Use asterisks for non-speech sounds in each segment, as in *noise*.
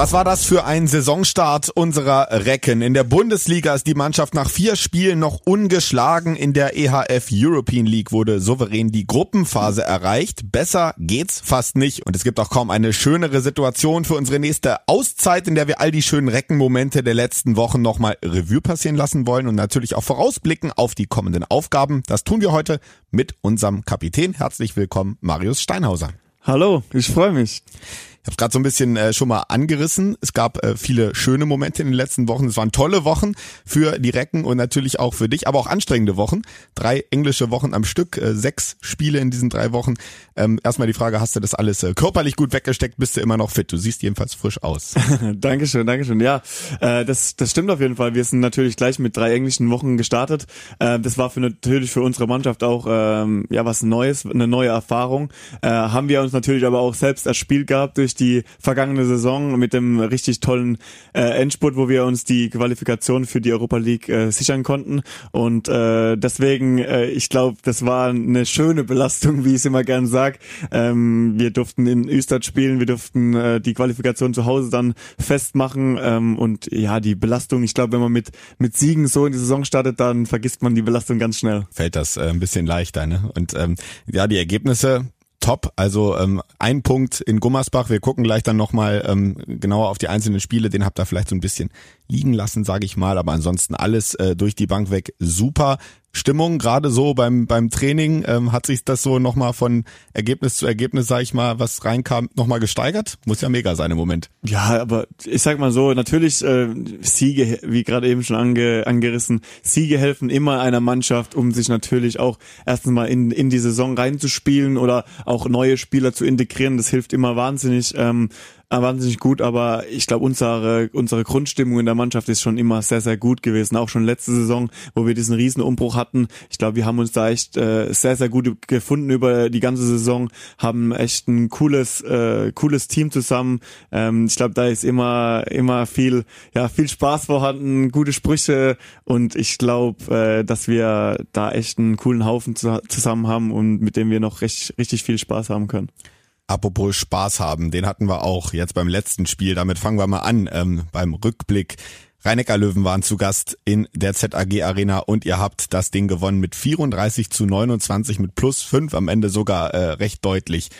Was war das für ein Saisonstart unserer Recken? In der Bundesliga ist die Mannschaft nach vier Spielen noch ungeschlagen. In der EHF European League wurde souverän die Gruppenphase erreicht. Besser geht's fast nicht. Und es gibt auch kaum eine schönere Situation für unsere nächste Auszeit, in der wir all die schönen Reckenmomente der letzten Wochen nochmal Revue passieren lassen wollen und natürlich auch vorausblicken auf die kommenden Aufgaben. Das tun wir heute mit unserem Kapitän. Herzlich willkommen, Marius Steinhauser. Hallo, ich freue mich. Ich habe gerade so ein bisschen äh, schon mal angerissen. Es gab äh, viele schöne Momente in den letzten Wochen. Es waren tolle Wochen für die Recken und natürlich auch für dich, aber auch anstrengende Wochen. Drei englische Wochen am Stück, äh, sechs Spiele in diesen drei Wochen. Ähm, erstmal die Frage, hast du das alles äh, körperlich gut weggesteckt? Bist du immer noch fit? Du siehst jedenfalls frisch aus. *laughs* Dankeschön, Dankeschön. Ja, äh, das, das stimmt auf jeden Fall. Wir sind natürlich gleich mit drei englischen Wochen gestartet. Äh, das war für natürlich für unsere Mannschaft auch ähm, ja was Neues, eine neue Erfahrung. Äh, haben wir uns natürlich aber auch selbst erspielt gehabt durch durch die vergangene Saison mit dem richtig tollen äh, Endspurt, wo wir uns die Qualifikation für die Europa League äh, sichern konnten. Und äh, deswegen, äh, ich glaube, das war eine schöne Belastung, wie ich es immer gern sag. Ähm, wir durften in Österreich spielen, wir durften äh, die Qualifikation zu Hause dann festmachen. Ähm, und ja, die Belastung, ich glaube, wenn man mit, mit Siegen so in die Saison startet, dann vergisst man die Belastung ganz schnell. Fällt das äh, ein bisschen leichter, ne? Und ähm, ja, die Ergebnisse top. Also ähm, ein Punkt in Gummersbach. Wir gucken gleich dann nochmal ähm, genauer auf die einzelnen Spiele. Den habt ihr vielleicht so ein bisschen liegen lassen, sage ich mal. Aber ansonsten alles äh, durch die Bank weg super. Stimmung, gerade so beim, beim Training, ähm, hat sich das so nochmal von Ergebnis zu Ergebnis, sag ich mal, was reinkam, nochmal gesteigert? Muss ja mega sein im Moment. Ja, aber ich sag mal so, natürlich äh, Siege, wie gerade eben schon ange, angerissen, Siege helfen immer einer Mannschaft, um sich natürlich auch erstens mal in, in die Saison reinzuspielen oder auch neue Spieler zu integrieren. Das hilft immer wahnsinnig. Ähm, äh, wahnsinnig gut, aber ich glaube, unsere, unsere Grundstimmung in der Mannschaft ist schon immer sehr, sehr gut gewesen. Auch schon letzte Saison, wo wir diesen Riesenumbruch hatten. Ich glaube, wir haben uns da echt äh, sehr, sehr gut gefunden über die ganze Saison, haben echt ein cooles, äh, cooles Team zusammen. Ähm, ich glaube, da ist immer, immer viel, ja, viel Spaß vorhanden, gute Sprüche und ich glaube, äh, dass wir da echt einen coolen Haufen zu, zusammen haben und mit dem wir noch richtig, richtig viel Spaß haben können. Apropos Spaß haben, den hatten wir auch jetzt beim letzten Spiel. Damit fangen wir mal an ähm, beim Rückblick. rhein löwen waren zu Gast in der ZAG Arena und ihr habt das Ding gewonnen mit 34 zu 29 mit plus 5 am Ende sogar äh, recht deutlich.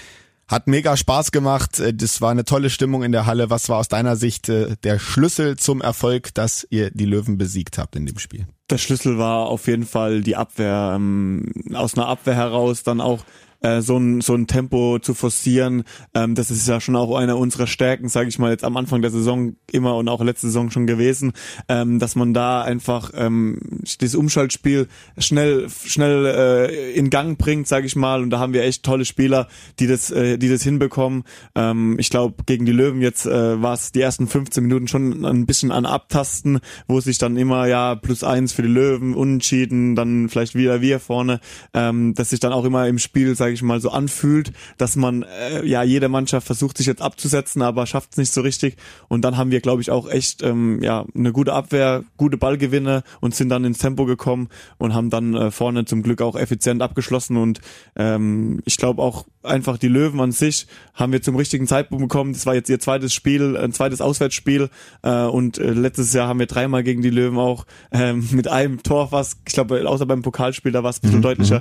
Hat mega Spaß gemacht. Äh, das war eine tolle Stimmung in der Halle. Was war aus deiner Sicht äh, der Schlüssel zum Erfolg, dass ihr die Löwen besiegt habt in dem Spiel? Der Schlüssel war auf jeden Fall die Abwehr. Ähm, aus einer Abwehr heraus dann auch äh, so, ein, so ein Tempo zu forcieren. Ähm, das ist ja schon auch eine unserer Stärken, sage ich mal, jetzt am Anfang der Saison immer und auch letzte Saison schon gewesen, ähm, dass man da einfach ähm, das Umschaltspiel schnell schnell äh, in Gang bringt, sage ich mal. Und da haben wir echt tolle Spieler, die das, äh, die das hinbekommen. Ähm, ich glaube, gegen die Löwen jetzt äh, war es die ersten 15 Minuten schon ein bisschen an Abtasten, wo sich dann immer ja plus eins für die Löwen, unentschieden, dann vielleicht wieder wir vorne, ähm, dass sich dann auch immer im Spiel, sage sage ich mal, so anfühlt, dass man, äh, ja, jede Mannschaft versucht sich jetzt abzusetzen, aber schafft es nicht so richtig. Und dann haben wir, glaube ich, auch echt ähm, ja eine gute Abwehr, gute Ballgewinne und sind dann ins Tempo gekommen und haben dann äh, vorne zum Glück auch effizient abgeschlossen. Und ähm, ich glaube auch einfach die Löwen an sich haben wir zum richtigen Zeitpunkt bekommen. Das war jetzt ihr zweites Spiel, ein zweites Auswärtsspiel. Äh, und äh, letztes Jahr haben wir dreimal gegen die Löwen auch ähm, mit einem Tor fast, ich glaube, außer beim Pokalspiel, da war es ein bisschen mhm. deutlicher,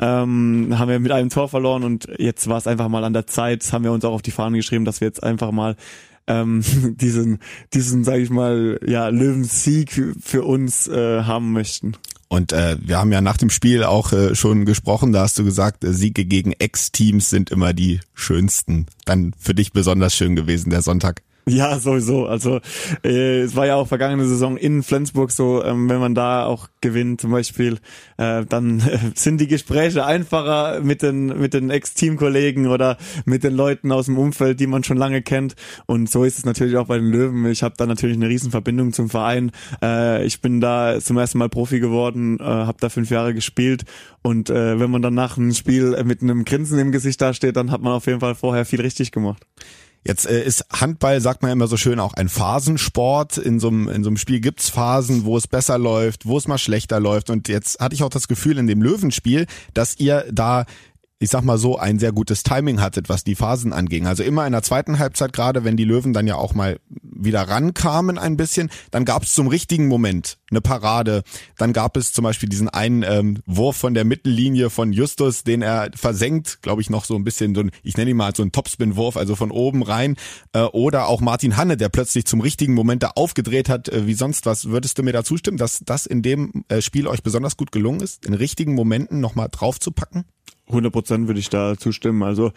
mhm. ähm, haben wir mit einem Tor verloren und jetzt war es einfach mal an der Zeit, haben wir uns auch auf die Fahnen geschrieben, dass wir jetzt einfach mal ähm, *laughs* diesen, diesen, sage ich mal, ja, Löwensieg für, für uns äh, haben möchten. Und äh, wir haben ja nach dem Spiel auch äh, schon gesprochen, da hast du gesagt, äh, Siege gegen Ex-Teams sind immer die schönsten. Dann für dich besonders schön gewesen, der Sonntag. Ja, sowieso. Also äh, es war ja auch vergangene Saison in Flensburg so, ähm, wenn man da auch gewinnt zum Beispiel, äh, dann äh, sind die Gespräche einfacher mit den mit den Ex-Teamkollegen oder mit den Leuten aus dem Umfeld, die man schon lange kennt. Und so ist es natürlich auch bei den Löwen. Ich habe da natürlich eine Riesenverbindung zum Verein. Äh, ich bin da zum ersten Mal Profi geworden, äh, habe da fünf Jahre gespielt. Und äh, wenn man dann nach einem Spiel mit einem Grinsen im Gesicht dasteht, dann hat man auf jeden Fall vorher viel richtig gemacht. Jetzt äh, ist Handball, sagt man immer so schön, auch ein Phasensport. In so einem, in so einem Spiel gibt's Phasen, wo es besser läuft, wo es mal schlechter läuft. Und jetzt hatte ich auch das Gefühl in dem Löwenspiel, dass ihr da ich sag mal so, ein sehr gutes Timing hattet, was die Phasen anging. Also immer in der zweiten Halbzeit, gerade wenn die Löwen dann ja auch mal wieder rankamen ein bisschen, dann gab es zum richtigen Moment eine Parade. Dann gab es zum Beispiel diesen einen ähm, Wurf von der Mittellinie von Justus, den er versenkt, glaube ich, noch so ein bisschen so ein, ich nenne ihn mal so ein Topspin-Wurf, also von oben rein. Äh, oder auch Martin Hanne, der plötzlich zum richtigen Moment da aufgedreht hat, äh, wie sonst was. Würdest du mir da zustimmen, dass das in dem äh, Spiel euch besonders gut gelungen ist, in richtigen Momenten nochmal draufzupacken? 100 Prozent würde ich da zustimmen. Also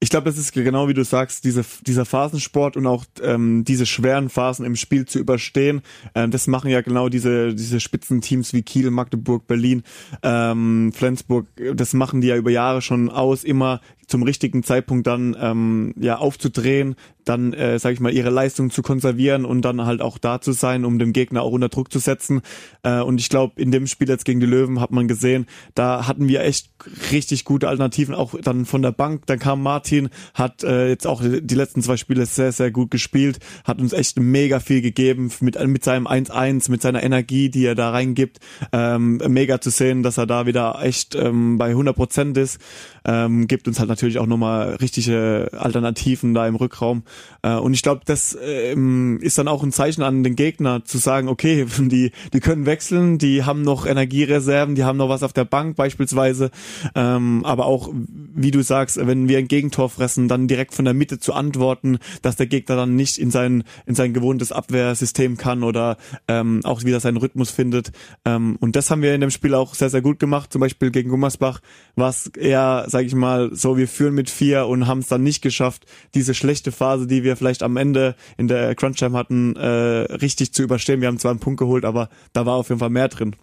ich glaube, das ist genau wie du sagst, diese, dieser Phasensport und auch ähm, diese schweren Phasen im Spiel zu überstehen. Ähm, das machen ja genau diese, diese Spitzenteams wie Kiel, Magdeburg, Berlin, ähm, Flensburg. Das machen die ja über Jahre schon aus, immer zum richtigen Zeitpunkt dann ähm, ja aufzudrehen, dann äh, sage ich mal ihre Leistung zu konservieren und dann halt auch da zu sein, um dem Gegner auch unter Druck zu setzen. Äh, und ich glaube, in dem Spiel jetzt gegen die Löwen hat man gesehen, da hatten wir echt richtig gute Alternativen, auch dann von der Bank. Dann kam Martin, hat äh, jetzt auch die letzten zwei Spiele sehr, sehr gut gespielt, hat uns echt mega viel gegeben mit, mit seinem 1-1, mit seiner Energie, die er da reingibt. Ähm, mega zu sehen, dass er da wieder echt ähm, bei 100 Prozent ist. Ähm, gibt uns halt natürlich auch nochmal richtige Alternativen da im Rückraum. Äh, und ich glaube, das ähm, ist dann auch ein Zeichen an den Gegner zu sagen, okay, *laughs* die, die können wechseln, die haben noch Energiereserven, die haben noch was auf der Bank beispielsweise. Ähm, aber auch, wie du sagst, wenn wir ein Gegentor fressen, dann direkt von der Mitte zu antworten, dass der Gegner dann nicht in sein, in sein gewohntes Abwehrsystem kann oder ähm, auch wieder seinen Rhythmus findet. Ähm, und das haben wir in dem Spiel auch sehr, sehr gut gemacht. Zum Beispiel gegen Gummersbach war eher, sage ich mal, so, wir führen mit vier und haben es dann nicht geschafft, diese schlechte Phase, die wir vielleicht am Ende in der Crunch Time hatten, äh, richtig zu überstehen. Wir haben zwar einen Punkt geholt, aber da war auf jeden Fall mehr drin.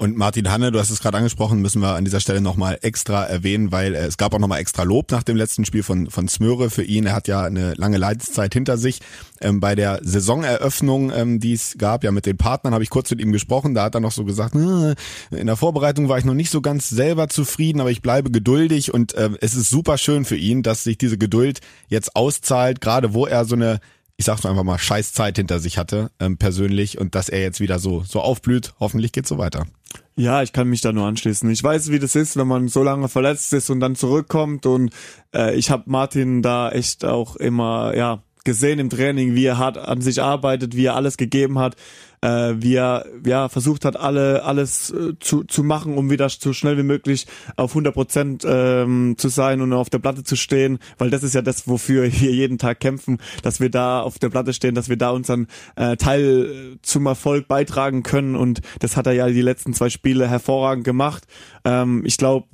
Und Martin Hanne, du hast es gerade angesprochen, müssen wir an dieser Stelle nochmal extra erwähnen, weil äh, es gab auch nochmal extra Lob nach dem letzten Spiel von, von Smöre für ihn. Er hat ja eine lange Leidenszeit hinter sich. Ähm, bei der Saisoneröffnung, ähm, die es gab, ja mit den Partnern, habe ich kurz mit ihm gesprochen. Da hat er noch so gesagt, äh, in der Vorbereitung war ich noch nicht so ganz selber zufrieden, aber ich bleibe geduldig und äh, es ist super schön für ihn, dass sich diese Geduld jetzt auszahlt, gerade wo er so eine ich sag's einfach mal, scheiß Zeit hinter sich hatte, ähm, persönlich, und dass er jetzt wieder so, so aufblüht. Hoffentlich geht's so weiter. Ja, ich kann mich da nur anschließen. Ich weiß, wie das ist, wenn man so lange verletzt ist und dann zurückkommt. Und äh, ich habe Martin da echt auch immer, ja, gesehen im Training, wie er hart an sich arbeitet, wie er alles gegeben hat, äh, wie er ja versucht hat, alle alles äh, zu, zu machen, um wieder so schnell wie möglich auf 100 Prozent ähm, zu sein und auf der Platte zu stehen, weil das ist ja das, wofür wir jeden Tag kämpfen, dass wir da auf der Platte stehen, dass wir da unseren äh, Teil zum Erfolg beitragen können und das hat er ja die letzten zwei Spiele hervorragend gemacht. Ähm, ich glaube,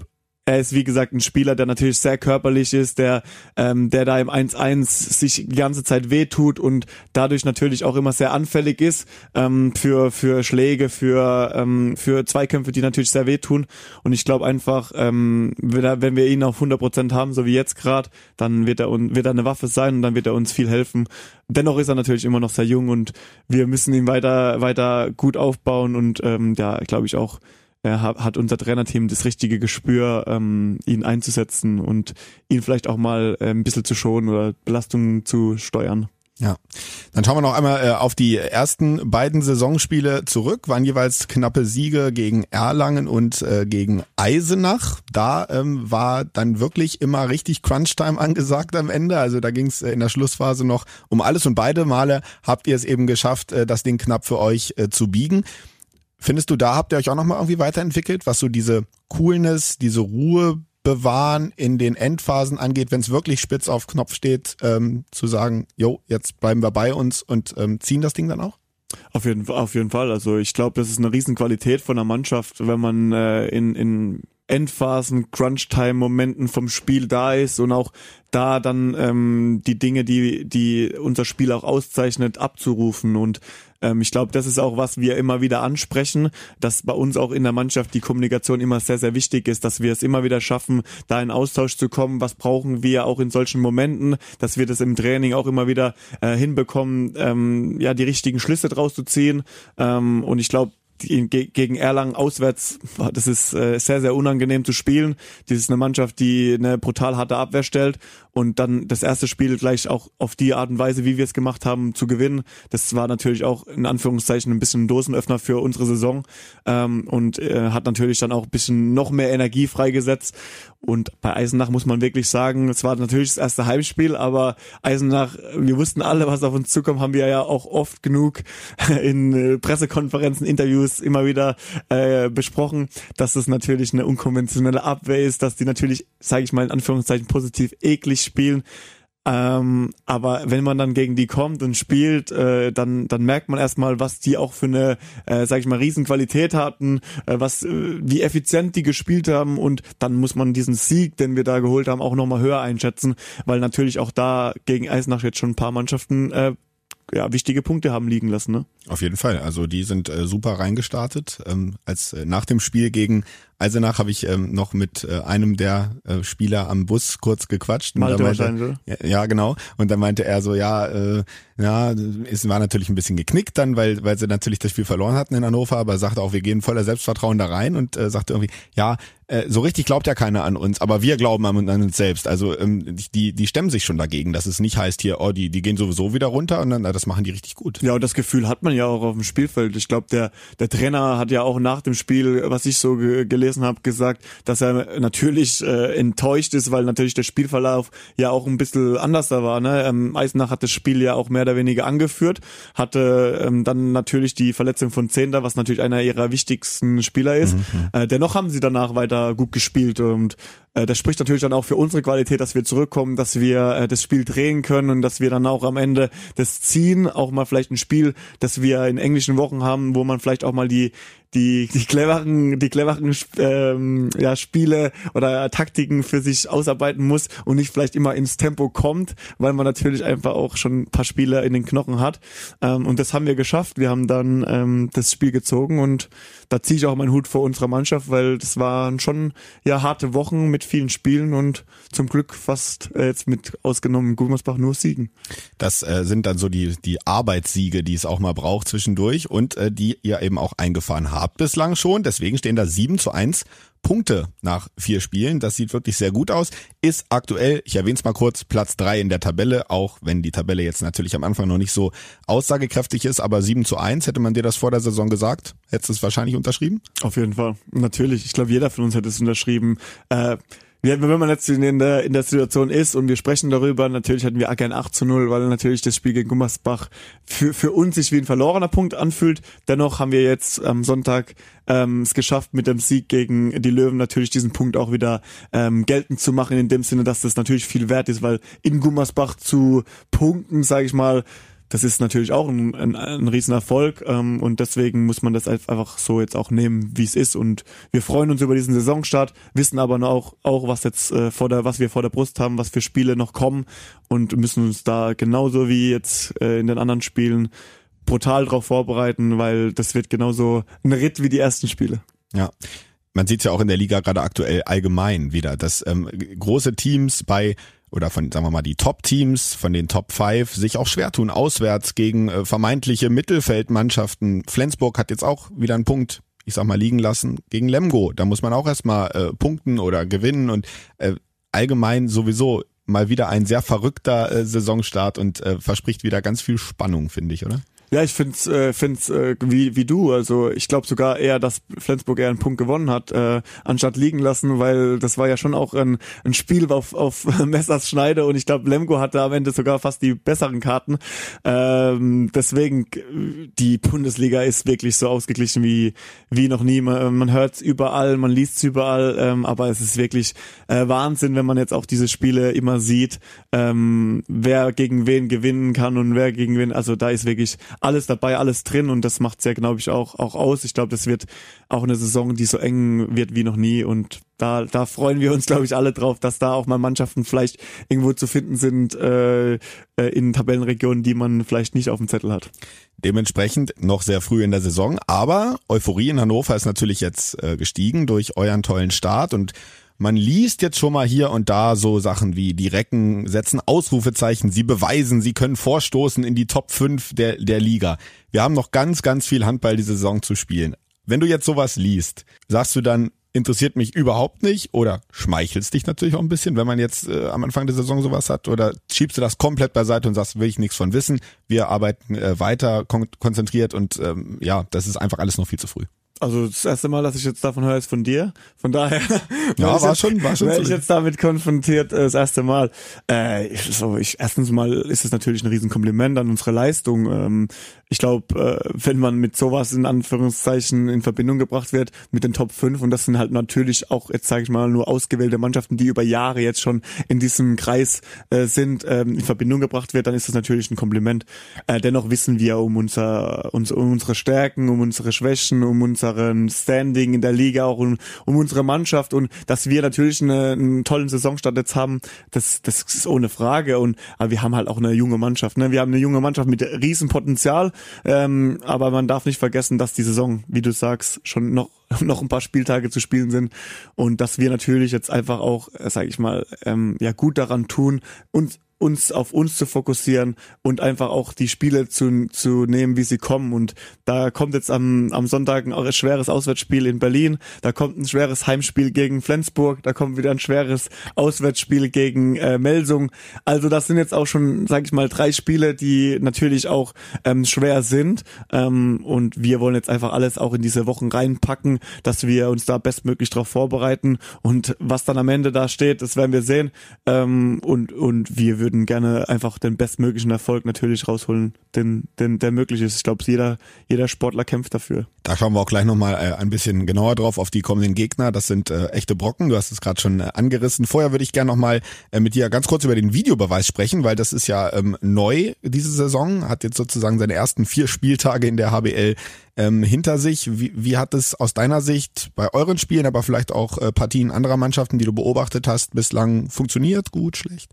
er ist wie gesagt ein Spieler, der natürlich sehr körperlich ist, der ähm, der da im 1-1 sich die ganze Zeit wehtut und dadurch natürlich auch immer sehr anfällig ist ähm, für für Schläge, für ähm, für Zweikämpfe, die natürlich sehr wehtun. Und ich glaube einfach, ähm, wenn wir ihn auf 100% haben, so wie jetzt gerade, dann wird er wird er eine Waffe sein und dann wird er uns viel helfen. Dennoch ist er natürlich immer noch sehr jung und wir müssen ihn weiter weiter gut aufbauen und ähm, ja, glaube ich auch er hat unser Trainerteam das richtige Gespür, ähm, ihn einzusetzen und ihn vielleicht auch mal äh, ein bisschen zu schonen oder Belastungen zu steuern. Ja, dann schauen wir noch einmal äh, auf die ersten beiden Saisonspiele zurück. Waren jeweils knappe Siege gegen Erlangen und äh, gegen Eisenach. Da ähm, war dann wirklich immer richtig Crunch-Time *laughs* angesagt am Ende. Also da ging es äh, in der Schlussphase noch um alles und beide Male habt ihr es eben geschafft, äh, das Ding knapp für euch äh, zu biegen. Findest du, da habt ihr euch auch nochmal irgendwie weiterentwickelt, was so diese Coolness, diese Ruhe bewahren in den Endphasen angeht, wenn es wirklich spitz auf Knopf steht, ähm, zu sagen, jo, jetzt bleiben wir bei uns und ähm, ziehen das Ding dann auch? Auf jeden, auf jeden Fall. Also ich glaube, das ist eine Riesenqualität von der Mannschaft, wenn man äh, in, in Endphasen, Crunch-Time-Momenten vom Spiel da ist und auch da dann ähm, die Dinge, die, die unser Spiel auch auszeichnet, abzurufen. Und ähm, ich glaube, das ist auch, was wir immer wieder ansprechen, dass bei uns auch in der Mannschaft die Kommunikation immer sehr, sehr wichtig ist, dass wir es immer wieder schaffen, da in Austausch zu kommen. Was brauchen wir auch in solchen Momenten, dass wir das im Training auch immer wieder äh, hinbekommen, ähm, ja, die richtigen Schlüsse draus zu ziehen. Ähm, und ich glaube, gegen Erlangen auswärts, das ist äh, sehr, sehr unangenehm zu spielen. Das ist eine Mannschaft, die eine brutal harte Abwehr stellt und dann das erste Spiel gleich auch auf die Art und Weise, wie wir es gemacht haben, zu gewinnen. Das war natürlich auch in Anführungszeichen ein bisschen ein Dosenöffner für unsere Saison ähm, und äh, hat natürlich dann auch ein bisschen noch mehr Energie freigesetzt. Und bei Eisenach muss man wirklich sagen, es war natürlich das erste Heimspiel, aber Eisenach, wir wussten alle, was auf uns zukommt, haben wir ja auch oft genug *laughs* in äh, Pressekonferenzen, Interviews immer wieder äh, besprochen, dass es natürlich eine unkonventionelle Abwehr ist, dass die natürlich, sage ich mal in Anführungszeichen positiv eklig spielen. Ähm, aber wenn man dann gegen die kommt und spielt, äh, dann, dann merkt man erstmal, was die auch für eine, äh, sag ich mal, Riesenqualität hatten, äh, was, äh, wie effizient die gespielt haben und dann muss man diesen Sieg, den wir da geholt haben, auch nochmal höher einschätzen, weil natürlich auch da gegen Eisenach jetzt schon ein paar Mannschaften äh, ja, wichtige Punkte haben liegen lassen. Ne? Auf jeden Fall. Also die sind äh, super reingestartet. Ähm, als äh, nach dem Spiel gegen Eisenach habe ich ähm, noch mit äh, einem der äh, Spieler am Bus kurz gequatscht. Malte meinte, wahrscheinlich. Ja, ja, genau. Und dann meinte er so, ja, äh, ja, es war natürlich ein bisschen geknickt dann, weil weil sie natürlich das Spiel verloren hatten in Hannover, aber sagte auch, wir gehen voller Selbstvertrauen da rein und äh, sagte irgendwie, ja, äh, so richtig glaubt ja keiner an uns, aber wir glauben an, an uns selbst. Also ähm, die die stemmen sich schon dagegen, dass es nicht heißt hier, oh, die die gehen sowieso wieder runter und dann na, das machen die richtig gut. Ja, und das Gefühl hat man ja auch auf dem Spielfeld. Ich glaube, der der Trainer hat ja auch nach dem Spiel, was ich so ge gelesen habe, gesagt, dass er natürlich äh, enttäuscht ist, weil natürlich der Spielverlauf ja auch ein bisschen anders da war. Ne? Ähm, Eisenach hat das Spiel ja auch mehr oder weniger angeführt, hatte ähm, dann natürlich die Verletzung von Zehnder, was natürlich einer ihrer wichtigsten Spieler ist. Mhm. Äh, dennoch haben sie danach weiter gut gespielt und äh, das spricht natürlich dann auch für unsere Qualität, dass wir zurückkommen, dass wir äh, das Spiel drehen können und dass wir dann auch am Ende das ziehen, auch mal vielleicht ein Spiel, das wir in englischen Wochen haben, wo man vielleicht auch mal die die die cleveren die cleveren ähm, ja Spiele oder Taktiken für sich ausarbeiten muss und nicht vielleicht immer ins Tempo kommt, weil man natürlich einfach auch schon ein paar Spiele in den Knochen hat ähm, und das haben wir geschafft. Wir haben dann ähm, das Spiel gezogen und da ziehe ich auch meinen Hut vor unserer Mannschaft, weil das waren schon ja harte Wochen mit vielen Spielen und zum Glück fast äh, jetzt mit ausgenommen Gummersbach nur Siegen. Das äh, sind dann so die, die Arbeitssiege, die es auch mal braucht zwischendurch und äh, die ihr eben auch eingefahren habt bislang schon. Deswegen stehen da 7 zu 1 Punkte nach vier Spielen. Das sieht wirklich sehr gut aus. Ist aktuell, ich erwähne es mal kurz, Platz drei in der Tabelle, auch wenn die Tabelle jetzt natürlich am Anfang noch nicht so aussagekräftig ist, aber 7 zu 1, hätte man dir das vor der Saison gesagt? Hättest du es wahrscheinlich unterschrieben? Auf jeden Fall. Natürlich. Ich glaube, jeder von uns hätte es unterschrieben. Äh, wenn man jetzt in der, in der Situation ist und wir sprechen darüber, natürlich hatten wir gern 8 zu 0, weil natürlich das Spiel gegen Gummersbach für, für uns sich wie ein verlorener Punkt anfühlt. Dennoch haben wir jetzt am Sonntag ähm, es geschafft, mit dem Sieg gegen die Löwen natürlich diesen Punkt auch wieder ähm, geltend zu machen, in dem Sinne, dass das natürlich viel wert ist, weil in Gummersbach zu punkten, sage ich mal, das ist natürlich auch ein, ein, ein Riesenerfolg ähm, und deswegen muss man das einfach so jetzt auch nehmen, wie es ist und wir freuen uns über diesen Saisonstart, wissen aber auch, auch was jetzt äh, vor der, was wir vor der Brust haben, was für Spiele noch kommen und müssen uns da genauso wie jetzt äh, in den anderen Spielen brutal drauf vorbereiten, weil das wird genauso ein Ritt wie die ersten Spiele. Ja man sieht ja auch in der Liga gerade aktuell allgemein wieder, dass ähm, große Teams bei oder von, sagen wir mal, die Top-Teams von den Top 5 sich auch schwer tun, auswärts gegen äh, vermeintliche Mittelfeldmannschaften. Flensburg hat jetzt auch wieder einen Punkt, ich sag mal, liegen lassen gegen Lemgo. Da muss man auch erstmal äh, punkten oder gewinnen und äh, allgemein sowieso mal wieder ein sehr verrückter äh, Saisonstart und äh, verspricht wieder ganz viel Spannung, finde ich, oder? Ja, ich find's, äh, find's äh, wie wie du. Also ich glaube sogar eher, dass Flensburg eher einen Punkt gewonnen hat, äh, anstatt liegen lassen, weil das war ja schon auch ein, ein Spiel auf, auf *laughs* Messers Schneide und ich glaube, Lemgo hatte am Ende sogar fast die besseren Karten. Ähm, deswegen die Bundesliga ist wirklich so ausgeglichen wie wie noch nie. Man, man hört's überall, man liest's überall, ähm, aber es ist wirklich äh, Wahnsinn, wenn man jetzt auch diese Spiele immer sieht, ähm, wer gegen wen gewinnen kann und wer gegen wen. Also da ist wirklich alles dabei, alles drin und das macht ja, glaube ich, auch, auch aus. Ich glaube, das wird auch eine Saison, die so eng wird wie noch nie und da, da freuen wir uns, glaube ich, alle drauf, dass da auch mal Mannschaften vielleicht irgendwo zu finden sind äh, äh, in Tabellenregionen, die man vielleicht nicht auf dem Zettel hat. Dementsprechend noch sehr früh in der Saison, aber Euphorie in Hannover ist natürlich jetzt äh, gestiegen durch euren tollen Start und man liest jetzt schon mal hier und da so Sachen wie die Recken setzen Ausrufezeichen, sie beweisen, sie können vorstoßen in die Top 5 der, der Liga. Wir haben noch ganz, ganz viel Handball diese Saison zu spielen. Wenn du jetzt sowas liest, sagst du dann, interessiert mich überhaupt nicht oder schmeichelst dich natürlich auch ein bisschen, wenn man jetzt äh, am Anfang der Saison sowas hat oder schiebst du das komplett beiseite und sagst, will ich nichts von wissen, wir arbeiten äh, weiter kon konzentriert und ähm, ja, das ist einfach alles noch viel zu früh. Also das erste Mal, dass ich jetzt davon höre, ist von dir. Von daher *laughs* ja, war jetzt, schon, war schon. Wäre ich jetzt damit konfrontiert äh, das erste Mal. Äh, so, ich, erstens mal ist es natürlich ein Riesenkompliment an unsere Leistung. Ähm, ich glaube, äh, wenn man mit sowas in Anführungszeichen in Verbindung gebracht wird mit den Top 5 und das sind halt natürlich auch jetzt sage ich mal nur ausgewählte Mannschaften, die über Jahre jetzt schon in diesem Kreis äh, sind, ähm, in Verbindung gebracht wird, dann ist das natürlich ein Kompliment. Äh, dennoch wissen wir um unser, uns, um unsere Stärken, um unsere Schwächen, um unser unseren Standing in der Liga, auch um, um unsere Mannschaft und dass wir natürlich eine, einen tollen Saisonstart jetzt haben, das, das ist ohne Frage. Und aber wir haben halt auch eine junge Mannschaft. Ne? Wir haben eine junge Mannschaft mit Riesenpotenzial, ähm, aber man darf nicht vergessen, dass die Saison, wie du sagst, schon noch *laughs* noch ein paar Spieltage zu spielen sind und dass wir natürlich jetzt einfach auch, äh, sage ich mal, ähm, ja gut daran tun, uns uns auf uns zu fokussieren und einfach auch die Spiele zu, zu nehmen, wie sie kommen. Und da kommt jetzt am, am Sonntag ein schweres Auswärtsspiel in Berlin, da kommt ein schweres Heimspiel gegen Flensburg, da kommt wieder ein schweres Auswärtsspiel gegen äh, Melsung. Also das sind jetzt auch schon, sage ich mal, drei Spiele, die natürlich auch ähm, schwer sind. Ähm, und wir wollen jetzt einfach alles auch in diese Wochen reinpacken, dass wir uns da bestmöglich darauf vorbereiten. Und was dann am Ende da steht, das werden wir sehen. Ähm, und, und wir würden gerne einfach den bestmöglichen Erfolg natürlich rausholen, den, den der möglich ist. Ich glaube, jeder, jeder Sportler kämpft dafür. Da schauen wir auch gleich nochmal äh, ein bisschen genauer drauf auf die kommenden Gegner. Das sind äh, echte Brocken. Du hast es gerade schon äh, angerissen. Vorher würde ich gerne nochmal äh, mit dir ganz kurz über den Videobeweis sprechen, weil das ist ja ähm, neu diese Saison, hat jetzt sozusagen seine ersten vier Spieltage in der HBL ähm, hinter sich. Wie, wie hat es aus deiner Sicht bei euren Spielen, aber vielleicht auch äh, Partien anderer Mannschaften, die du beobachtet hast, bislang funktioniert? Gut, schlecht?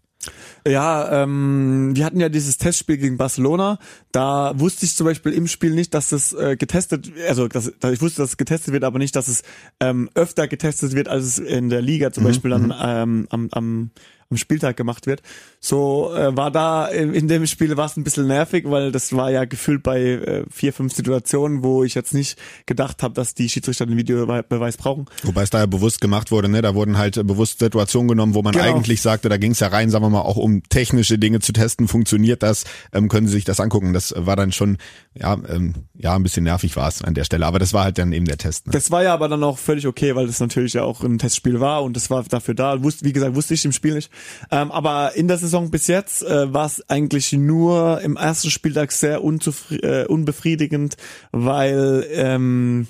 Ja, ähm, wir hatten ja dieses Testspiel gegen Barcelona. Da wusste ich zum Beispiel im Spiel nicht, dass es äh, getestet, also dass, dass ich wusste, dass es getestet wird, aber nicht, dass es ähm, öfter getestet wird, als es in der Liga zum mhm. Beispiel dann mhm. ähm, am, am am Spieltag gemacht wird. So äh, war da in, in dem Spiel war es ein bisschen nervig, weil das war ja gefühlt bei äh, vier, fünf Situationen, wo ich jetzt nicht gedacht habe, dass die Schiedsrichter den Videobeweis brauchen. Wobei es da ja bewusst gemacht wurde, ne? Da wurden halt äh, bewusst Situationen genommen, wo man genau. eigentlich sagte, da ging es ja rein, sagen wir mal, auch um technische Dinge zu testen, funktioniert das, ähm, können Sie sich das angucken. Das war dann schon, ja, ähm, ja, ein bisschen nervig war es an der Stelle, aber das war halt dann eben der Test. Ne? Das war ja aber dann auch völlig okay, weil das natürlich ja auch ein Testspiel war und das war dafür da. Wusste, wie gesagt, wusste ich im Spiel nicht. Ähm, aber in der Saison bis jetzt äh, war es eigentlich nur im ersten Spieltag sehr äh, unbefriedigend, weil ähm,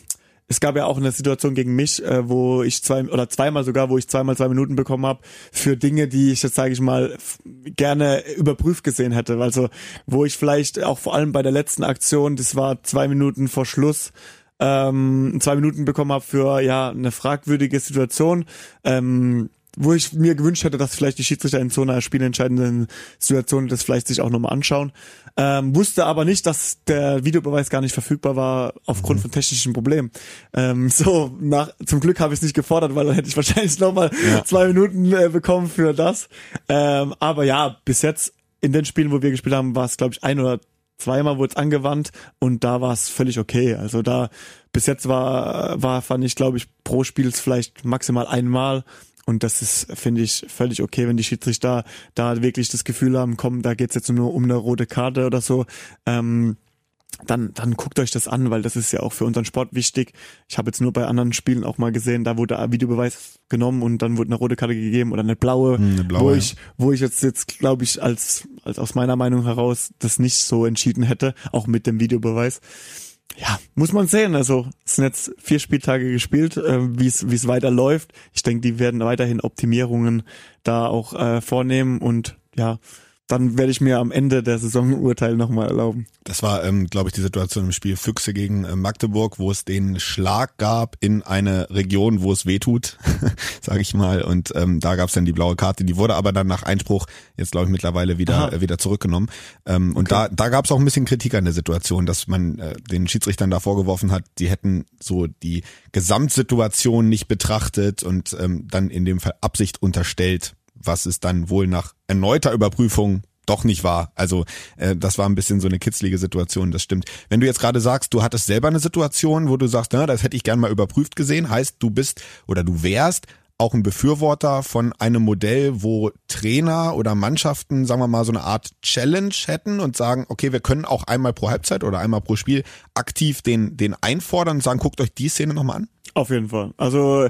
es gab ja auch eine Situation gegen mich, äh, wo ich zwei oder zweimal sogar, wo ich zweimal zwei Minuten bekommen habe für Dinge, die ich jetzt sage ich mal gerne überprüft gesehen hätte. Also wo ich vielleicht auch vor allem bei der letzten Aktion, das war zwei Minuten vor Schluss, ähm, zwei Minuten bekommen habe für ja eine fragwürdige Situation. Ähm, wo ich mir gewünscht hätte, dass vielleicht die Schiedsrichter in so einer spielentscheidenden Situation das vielleicht sich auch nochmal anschauen. Ähm, wusste aber nicht, dass der Videobeweis gar nicht verfügbar war aufgrund mhm. von technischen Problemen. Ähm, *laughs* so, nach, zum Glück habe ich es nicht gefordert, weil dann hätte ich wahrscheinlich nochmal ja. zwei Minuten äh, bekommen für das. Ähm, aber ja, bis jetzt in den Spielen, wo wir gespielt haben, war es, glaube ich, ein oder zweimal wurde es angewandt und da war es völlig okay. Also da bis jetzt war, war fand ich, glaube ich, pro Spiel vielleicht maximal einmal und das ist, finde ich, völlig okay, wenn die Schiedsrichter da wirklich das Gefühl haben, komm, da geht's jetzt nur um eine rote Karte oder so. Ähm, dann, dann guckt euch das an, weil das ist ja auch für unseren Sport wichtig. Ich habe jetzt nur bei anderen Spielen auch mal gesehen, da wurde ein Videobeweis genommen und dann wurde eine rote Karte gegeben oder eine blaue, hm, eine blaue wo ich, wo ich jetzt jetzt glaube ich als als aus meiner Meinung heraus das nicht so entschieden hätte, auch mit dem Videobeweis ja, muss man sehen. Also es sind jetzt vier Spieltage gespielt, äh, wie es wie es weiter läuft. Ich denke, die werden weiterhin Optimierungen da auch äh, vornehmen und ja, dann werde ich mir am Ende der Saison ein Urteil nochmal erlauben. Das war, ähm, glaube ich, die Situation im Spiel Füchse gegen äh, Magdeburg, wo es den Schlag gab in eine Region, wo es weh tut, *laughs* sage ich mal. Und ähm, da gab es dann die blaue Karte. Die wurde aber dann nach Einspruch jetzt, glaube ich, mittlerweile wieder äh, wieder zurückgenommen. Ähm, okay. Und da, da gab es auch ein bisschen Kritik an der Situation, dass man äh, den Schiedsrichtern da vorgeworfen hat, die hätten so die Gesamtsituation nicht betrachtet und ähm, dann in dem Fall Absicht unterstellt was es dann wohl nach erneuter Überprüfung doch nicht war. Also äh, das war ein bisschen so eine kitzlige Situation, das stimmt. Wenn du jetzt gerade sagst, du hattest selber eine Situation, wo du sagst, na, das hätte ich gern mal überprüft gesehen, heißt du bist oder du wärst auch ein Befürworter von einem Modell, wo Trainer oder Mannschaften, sagen wir mal, so eine Art Challenge hätten und sagen, okay, wir können auch einmal pro Halbzeit oder einmal pro Spiel aktiv den, den einfordern und sagen, guckt euch die Szene nochmal an? Auf jeden Fall. Also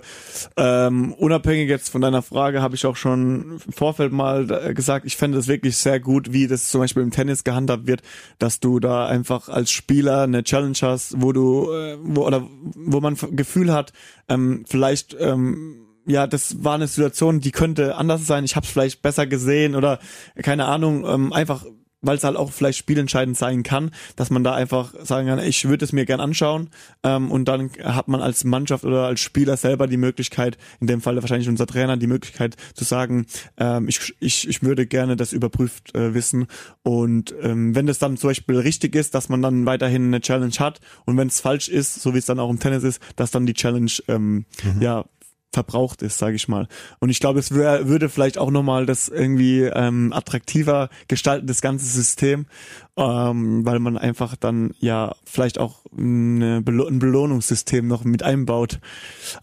ähm, unabhängig jetzt von deiner Frage habe ich auch schon im Vorfeld mal äh, gesagt, ich fände es wirklich sehr gut, wie das zum Beispiel im Tennis gehandhabt wird, dass du da einfach als Spieler eine Challenge hast, wo du äh, wo oder wo man Gefühl hat, ähm, vielleicht ähm, ja, das war eine Situation, die könnte anders sein. Ich habe es vielleicht besser gesehen oder keine Ahnung, ähm, einfach weil es halt auch vielleicht spielentscheidend sein kann, dass man da einfach sagen kann, ich würde es mir gern anschauen ähm, und dann hat man als Mannschaft oder als Spieler selber die Möglichkeit, in dem Fall wahrscheinlich unser Trainer, die Möglichkeit zu sagen, ähm, ich, ich, ich würde gerne das überprüft äh, wissen und ähm, wenn das dann zum Beispiel richtig ist, dass man dann weiterhin eine Challenge hat und wenn es falsch ist, so wie es dann auch im Tennis ist, dass dann die Challenge ähm, mhm. ja verbraucht ist, sage ich mal. Und ich glaube, es wär, würde vielleicht auch nochmal das irgendwie ähm, attraktiver gestalten, das ganze System ähm, weil man einfach dann ja vielleicht auch ein Belohnungssystem noch mit einbaut.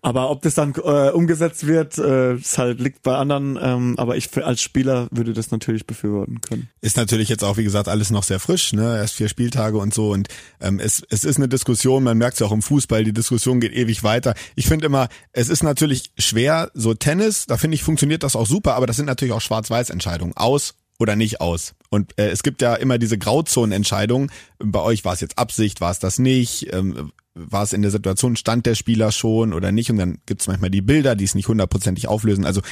Aber ob das dann äh, umgesetzt wird, äh, ist halt liegt bei anderen. Ähm, aber ich als Spieler würde das natürlich befürworten können. Ist natürlich jetzt auch wie gesagt alles noch sehr frisch, ne? Erst vier Spieltage und so und ähm, es es ist eine Diskussion. Man merkt es ja auch im Fußball. Die Diskussion geht ewig weiter. Ich finde immer, es ist natürlich schwer. So Tennis, da finde ich funktioniert das auch super. Aber das sind natürlich auch Schwarz-Weiß-Entscheidungen aus oder nicht aus. Und äh, es gibt ja immer diese Grauzonenentscheidung. Bei euch war es jetzt Absicht, war es das nicht? Ähm, war es in der Situation, stand der Spieler schon oder nicht? Und dann gibt es manchmal die Bilder, die es nicht hundertprozentig auflösen. Also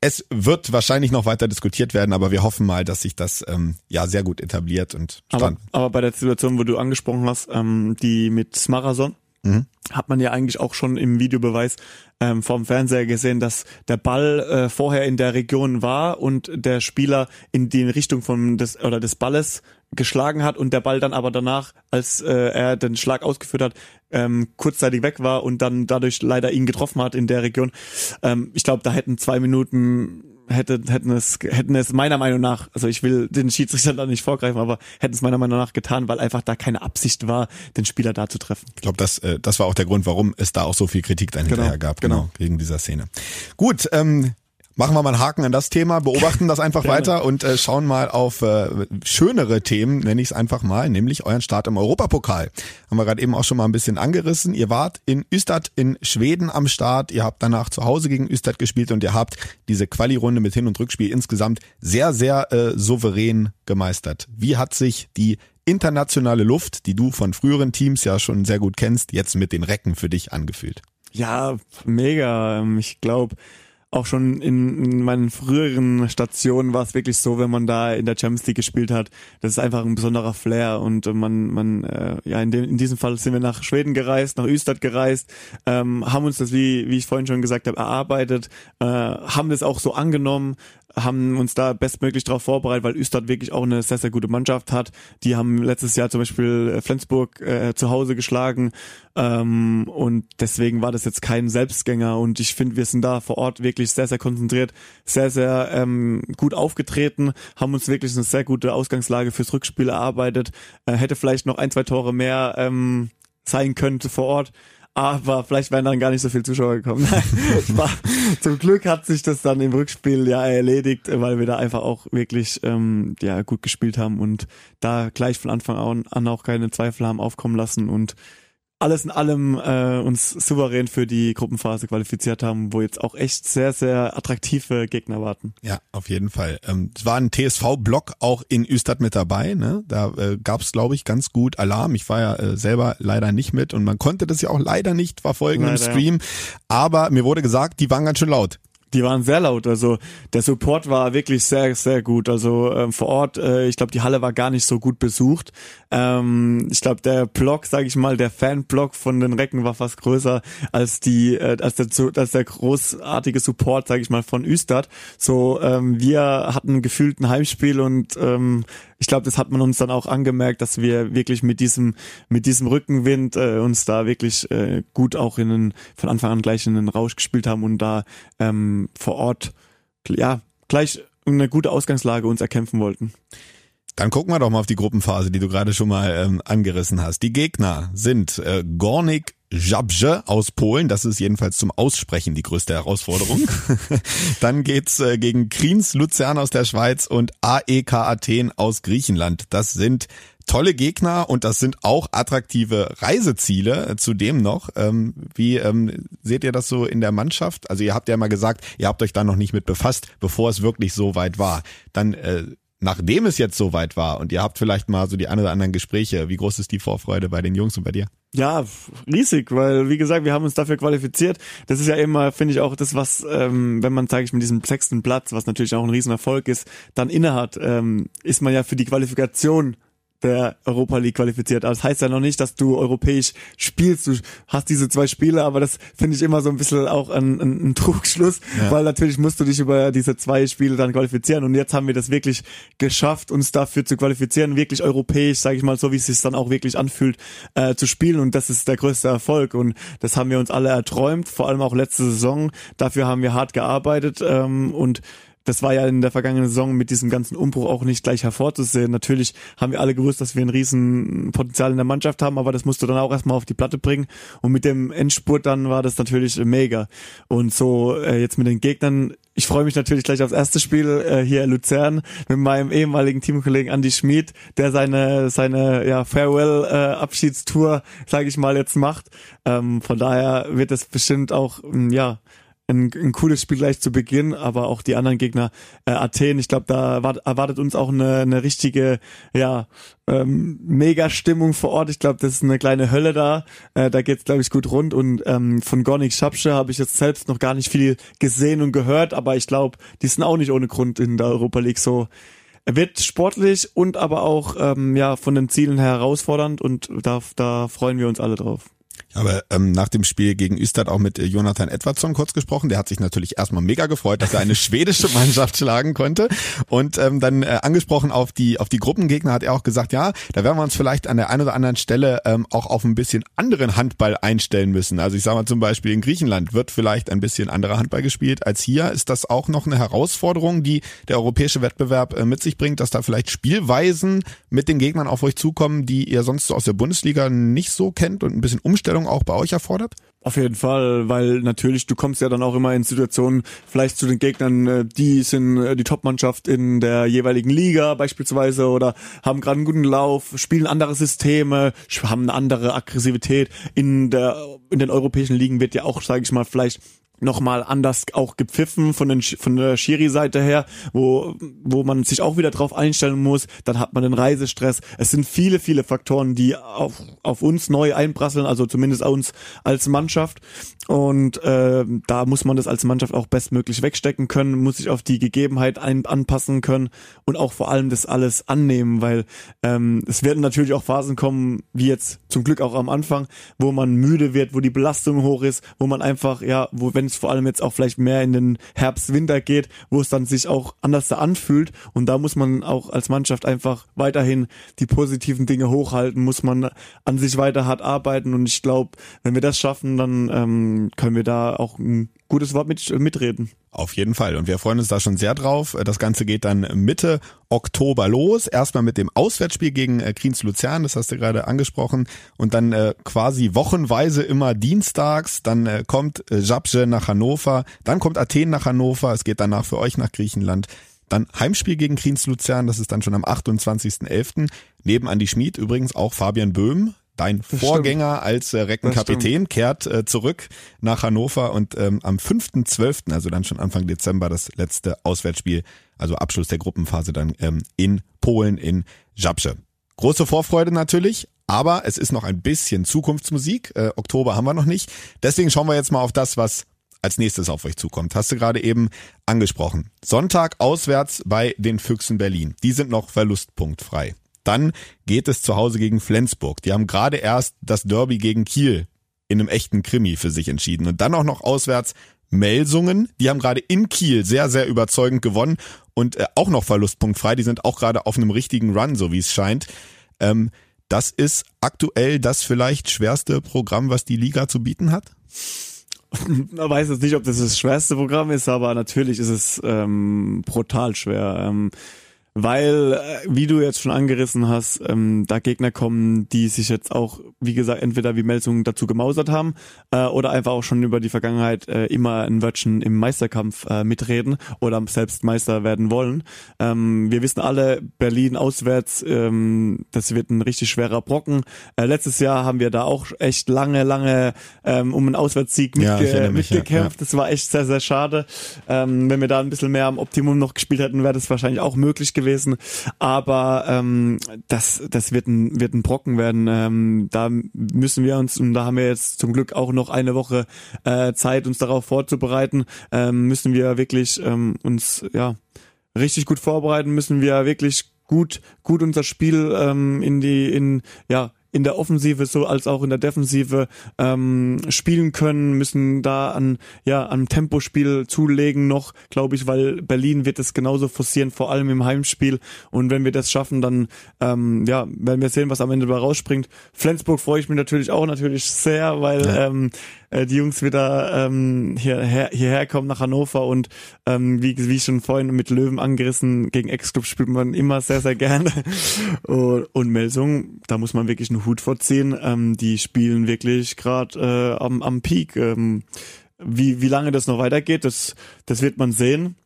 es wird wahrscheinlich noch weiter diskutiert werden, aber wir hoffen mal, dass sich das ähm, ja sehr gut etabliert und stand. Aber, aber bei der Situation, wo du angesprochen hast, ähm, die mit Smarason, mhm. hat man ja eigentlich auch schon im Videobeweis ähm, vom Fernseher gesehen, dass der Ball äh, vorher in der Region war und der Spieler in die Richtung von des oder des Balles geschlagen hat und der Ball dann aber danach, als äh, er den Schlag ausgeführt hat, ähm, kurzzeitig weg war und dann dadurch leider ihn getroffen hat in der Region. Ähm, ich glaube, da hätten zwei Minuten hätte, hätten es, hätten es meiner Meinung nach, also ich will den Schiedsrichter da nicht vorgreifen, aber hätten es meiner Meinung nach getan, weil einfach da keine Absicht war, den Spieler da zu treffen. Ich glaube, das, äh, das war auch der Grund, warum es da auch so viel Kritik dann genau, hinterher gab, genau, genau, wegen dieser Szene. Gut, ähm, Machen wir mal einen Haken an das Thema, beobachten das einfach *laughs* weiter und äh, schauen mal auf äh, schönere Themen, nenne ich es einfach mal, nämlich euren Start im Europapokal. Haben wir gerade eben auch schon mal ein bisschen angerissen. Ihr wart in Ystad in Schweden am Start, ihr habt danach zu Hause gegen Ystad gespielt und ihr habt diese Quali-Runde mit Hin- und Rückspiel insgesamt sehr, sehr äh, souverän gemeistert. Wie hat sich die internationale Luft, die du von früheren Teams ja schon sehr gut kennst, jetzt mit den Recken für dich angefühlt? Ja, mega. Ähm, ich glaube, auch schon in, in meinen früheren Stationen war es wirklich so, wenn man da in der Champions League gespielt hat, das ist einfach ein besonderer Flair und man, man, äh, ja, in, dem, in diesem Fall sind wir nach Schweden gereist, nach Ystad gereist, ähm, haben uns das, wie, wie ich vorhin schon gesagt habe, erarbeitet, äh, haben das auch so angenommen, haben uns da bestmöglich darauf vorbereitet, weil Östad wirklich auch eine sehr, sehr gute Mannschaft hat. Die haben letztes Jahr zum Beispiel äh, Flensburg äh, zu Hause geschlagen ähm, und deswegen war das jetzt kein Selbstgänger und ich finde, wir sind da vor Ort wirklich sehr, sehr konzentriert, sehr, sehr ähm, gut aufgetreten, haben uns wirklich eine sehr gute Ausgangslage fürs Rückspiel erarbeitet, äh, hätte vielleicht noch ein, zwei Tore mehr ähm, sein könnte vor Ort aber vielleicht wären dann gar nicht so viele Zuschauer gekommen. *laughs* Zum Glück hat sich das dann im Rückspiel ja erledigt, weil wir da einfach auch wirklich ähm, ja gut gespielt haben und da gleich von Anfang an auch keine Zweifel haben aufkommen lassen und alles in allem äh, uns souverän für die Gruppenphase qualifiziert haben, wo jetzt auch echt sehr, sehr attraktive Gegner warten. Ja, auf jeden Fall. Ähm, es war ein TSV-Block auch in Üstad mit dabei. Ne? Da äh, gab es, glaube ich, ganz gut Alarm. Ich war ja äh, selber leider nicht mit und man konnte das ja auch leider nicht verfolgen leider, im Stream. Ja. Aber mir wurde gesagt, die waren ganz schön laut die waren sehr laut. Also der Support war wirklich sehr, sehr gut. Also ähm, vor Ort, äh, ich glaube, die Halle war gar nicht so gut besucht. Ähm, ich glaube, der Block, sage ich mal, der Fanblock von den Recken war fast größer als die, äh, als der, als der großartige Support, sage ich mal, von Üstad. So, ähm, wir hatten gefühlt ein Heimspiel und ähm, ich glaube, das hat man uns dann auch angemerkt, dass wir wirklich mit diesem mit diesem Rückenwind äh, uns da wirklich äh, gut auch in den, von Anfang an gleich in den Rausch gespielt haben und da ähm, vor Ort ja gleich eine gute Ausgangslage uns erkämpfen wollten. Dann gucken wir doch mal auf die Gruppenphase, die du gerade schon mal ähm, angerissen hast. Die Gegner sind äh, Gornik Żabrze aus Polen, das ist jedenfalls zum Aussprechen die größte Herausforderung. *laughs* Dann geht's äh, gegen Kriens Luzern aus der Schweiz und AEK Athen aus Griechenland. Das sind tolle Gegner und das sind auch attraktive Reiseziele. Zudem noch, ähm, wie ähm, seht ihr das so in der Mannschaft? Also ihr habt ja mal gesagt, ihr habt euch da noch nicht mit befasst, bevor es wirklich so weit war. Dann äh, nachdem es jetzt so weit war und ihr habt vielleicht mal so die ein oder anderen Gespräche, wie groß ist die Vorfreude bei den Jungs und bei dir? Ja, riesig, weil wie gesagt, wir haben uns dafür qualifiziert. Das ist ja immer, finde ich auch das, was, ähm, wenn man, sage ich, mit diesem sechsten Platz, was natürlich auch ein Riesenerfolg ist, dann innehat, ähm, ist man ja für die Qualifikation der Europa League qualifiziert. Aber das heißt ja noch nicht, dass du europäisch spielst. Du hast diese zwei Spiele, aber das finde ich immer so ein bisschen auch ein, ein, ein Trugschluss, ja. weil natürlich musst du dich über diese zwei Spiele dann qualifizieren. Und jetzt haben wir das wirklich geschafft, uns dafür zu qualifizieren, wirklich europäisch, sage ich mal, so wie es sich dann auch wirklich anfühlt, äh, zu spielen. Und das ist der größte Erfolg. Und das haben wir uns alle erträumt, vor allem auch letzte Saison. Dafür haben wir hart gearbeitet ähm, und das war ja in der vergangenen Saison mit diesem ganzen Umbruch auch nicht gleich hervorzusehen. Natürlich haben wir alle gewusst, dass wir ein riesen Potenzial in der Mannschaft haben, aber das musst du dann auch erstmal auf die Platte bringen. Und mit dem Endspurt dann war das natürlich mega. Und so äh, jetzt mit den Gegnern, ich freue mich natürlich gleich aufs erste Spiel äh, hier in Luzern mit meinem ehemaligen Teamkollegen Andy Schmid, der seine seine ja Farewell äh, Abschiedstour, sage ich mal jetzt macht. Ähm, von daher wird es bestimmt auch ja ein, ein cooles Spiel gleich zu Beginn, aber auch die anderen Gegner, äh, Athen, ich glaube, da erwartet uns auch eine, eine richtige, ja, ähm, Mega-Stimmung vor Ort. Ich glaube, das ist eine kleine Hölle da. Äh, da geht's, glaube ich, gut rund. Und ähm, von Gornik Schapsche habe ich jetzt selbst noch gar nicht viel gesehen und gehört, aber ich glaube, die sind auch nicht ohne Grund in der Europa League so. Wird sportlich und aber auch ähm, ja von den Zielen her herausfordernd und da, da freuen wir uns alle drauf. Habe ähm, nach dem Spiel gegen Ystad auch mit äh, Jonathan Edwardsson kurz gesprochen. Der hat sich natürlich erstmal mega gefreut, dass er eine *laughs* schwedische Mannschaft schlagen konnte. Und ähm, dann äh, angesprochen auf die auf die Gruppengegner hat er auch gesagt, ja, da werden wir uns vielleicht an der einen oder anderen Stelle ähm, auch auf ein bisschen anderen Handball einstellen müssen. Also ich sage mal zum Beispiel in Griechenland wird vielleicht ein bisschen anderer Handball gespielt als hier. Ist das auch noch eine Herausforderung, die der europäische Wettbewerb äh, mit sich bringt, dass da vielleicht Spielweisen mit den Gegnern auf euch zukommen, die ihr sonst so aus der Bundesliga nicht so kennt und ein bisschen Umstellung Auch bei euch erfordert? Auf jeden Fall, weil natürlich du kommst ja dann auch immer in Situationen, vielleicht zu den Gegnern, äh, die sind äh, die Topmannschaft in der jeweiligen Liga beispielsweise oder haben gerade einen guten Lauf, spielen andere Systeme, haben eine andere Aggressivität. In der in den europäischen Ligen wird ja auch, sage ich mal, vielleicht nochmal anders auch gepfiffen von, den, von der Schiri-Seite her, wo, wo man sich auch wieder drauf einstellen muss. Dann hat man den Reisestress. Es sind viele, viele Faktoren, die auf, auf uns neu einprasseln, also zumindest uns als Mannschaft. Und äh, da muss man das als Mannschaft auch bestmöglich wegstecken können, muss sich auf die Gegebenheit ein, anpassen können und auch vor allem das alles annehmen, weil ähm, es werden natürlich auch Phasen kommen, wie jetzt zum Glück auch am Anfang, wo man müde wird, wo die Belastung hoch ist, wo man einfach, ja, wo wenn es vor allem jetzt auch vielleicht mehr in den Herbst, Winter geht, wo es dann sich auch anders anfühlt. Und da muss man auch als Mannschaft einfach weiterhin die positiven Dinge hochhalten, muss man an sich weiter hart arbeiten. Und ich glaube, wenn wir das schaffen, dann ähm, können wir da auch ein gutes Wort mit, mitreden. Auf jeden Fall. Und wir freuen uns da schon sehr drauf. Das Ganze geht dann Mitte Oktober los. Erstmal mit dem Auswärtsspiel gegen äh, Kriens Luzern, das hast du gerade angesprochen. Und dann äh, quasi wochenweise immer dienstags. Dann äh, kommt Jabje nach Hannover. Dann kommt Athen nach Hannover. Es geht danach für euch nach Griechenland. Dann Heimspiel gegen Kriens Luzern, das ist dann schon am 28.11. Neben Andi Schmid übrigens auch Fabian Böhm, Dein das Vorgänger stimmt. als äh, Reckenkapitän kehrt äh, zurück nach Hannover und ähm, am 5.12., also dann schon Anfang Dezember, das letzte Auswärtsspiel, also Abschluss der Gruppenphase dann ähm, in Polen, in Żabce. Große Vorfreude natürlich, aber es ist noch ein bisschen Zukunftsmusik. Äh, Oktober haben wir noch nicht. Deswegen schauen wir jetzt mal auf das, was als nächstes auf euch zukommt. Hast du gerade eben angesprochen. Sonntag auswärts bei den Füchsen Berlin. Die sind noch verlustpunktfrei. Dann geht es zu Hause gegen Flensburg. Die haben gerade erst das Derby gegen Kiel in einem echten Krimi für sich entschieden. Und dann auch noch auswärts Melsungen. Die haben gerade in Kiel sehr, sehr überzeugend gewonnen und äh, auch noch verlustpunktfrei. Die sind auch gerade auf einem richtigen Run, so wie es scheint. Ähm, das ist aktuell das vielleicht schwerste Programm, was die Liga zu bieten hat? *laughs* weiß jetzt nicht, ob das das schwerste Programm ist, aber natürlich ist es ähm, brutal schwer. Ähm, weil, äh, wie du jetzt schon angerissen hast, ähm, da Gegner kommen, die sich jetzt auch, wie gesagt, entweder wie Melsung dazu gemausert haben äh, oder einfach auch schon über die Vergangenheit äh, immer ein Wörtchen im Meisterkampf äh, mitreden oder selbst Meister werden wollen. Ähm, wir wissen alle, Berlin auswärts, ähm, das wird ein richtig schwerer Brocken. Äh, letztes Jahr haben wir da auch echt lange, lange ähm, um einen Auswärtssieg mitge ja, mich, mitgekämpft. Ja, ja. Das war echt sehr, sehr schade. Ähm, wenn wir da ein bisschen mehr am Optimum noch gespielt hätten, wäre das wahrscheinlich auch möglich gewesen gewesen. Aber ähm, das, das wird ein, wird ein Brocken werden. Ähm, da müssen wir uns, und da haben wir jetzt zum Glück auch noch eine Woche äh, Zeit, uns darauf vorzubereiten, ähm, müssen wir wirklich ähm, uns ja richtig gut vorbereiten, müssen wir wirklich gut, gut unser Spiel ähm, in die, in, ja, in der Offensive so als auch in der Defensive ähm, spielen können, müssen da an ja an Tempospiel zulegen noch, glaube ich, weil Berlin wird es genauso forcieren, vor allem im Heimspiel. Und wenn wir das schaffen, dann ähm, ja werden wir sehen, was am Ende dabei rausspringt. Flensburg freue ich mich natürlich auch natürlich sehr, weil ja. ähm, äh, die Jungs wieder ähm, hierher, hierher kommen nach Hannover und ähm, wie, wie schon vorhin mit Löwen angerissen, gegen Ex-Club spielt man immer sehr, sehr gerne. *laughs* und, und Melsung, da muss man wirklich einen Hut vorziehen. Ähm, die spielen wirklich gerade äh, am, am Peak. Ähm, wie, wie lange das noch weitergeht, das, das wird man sehen.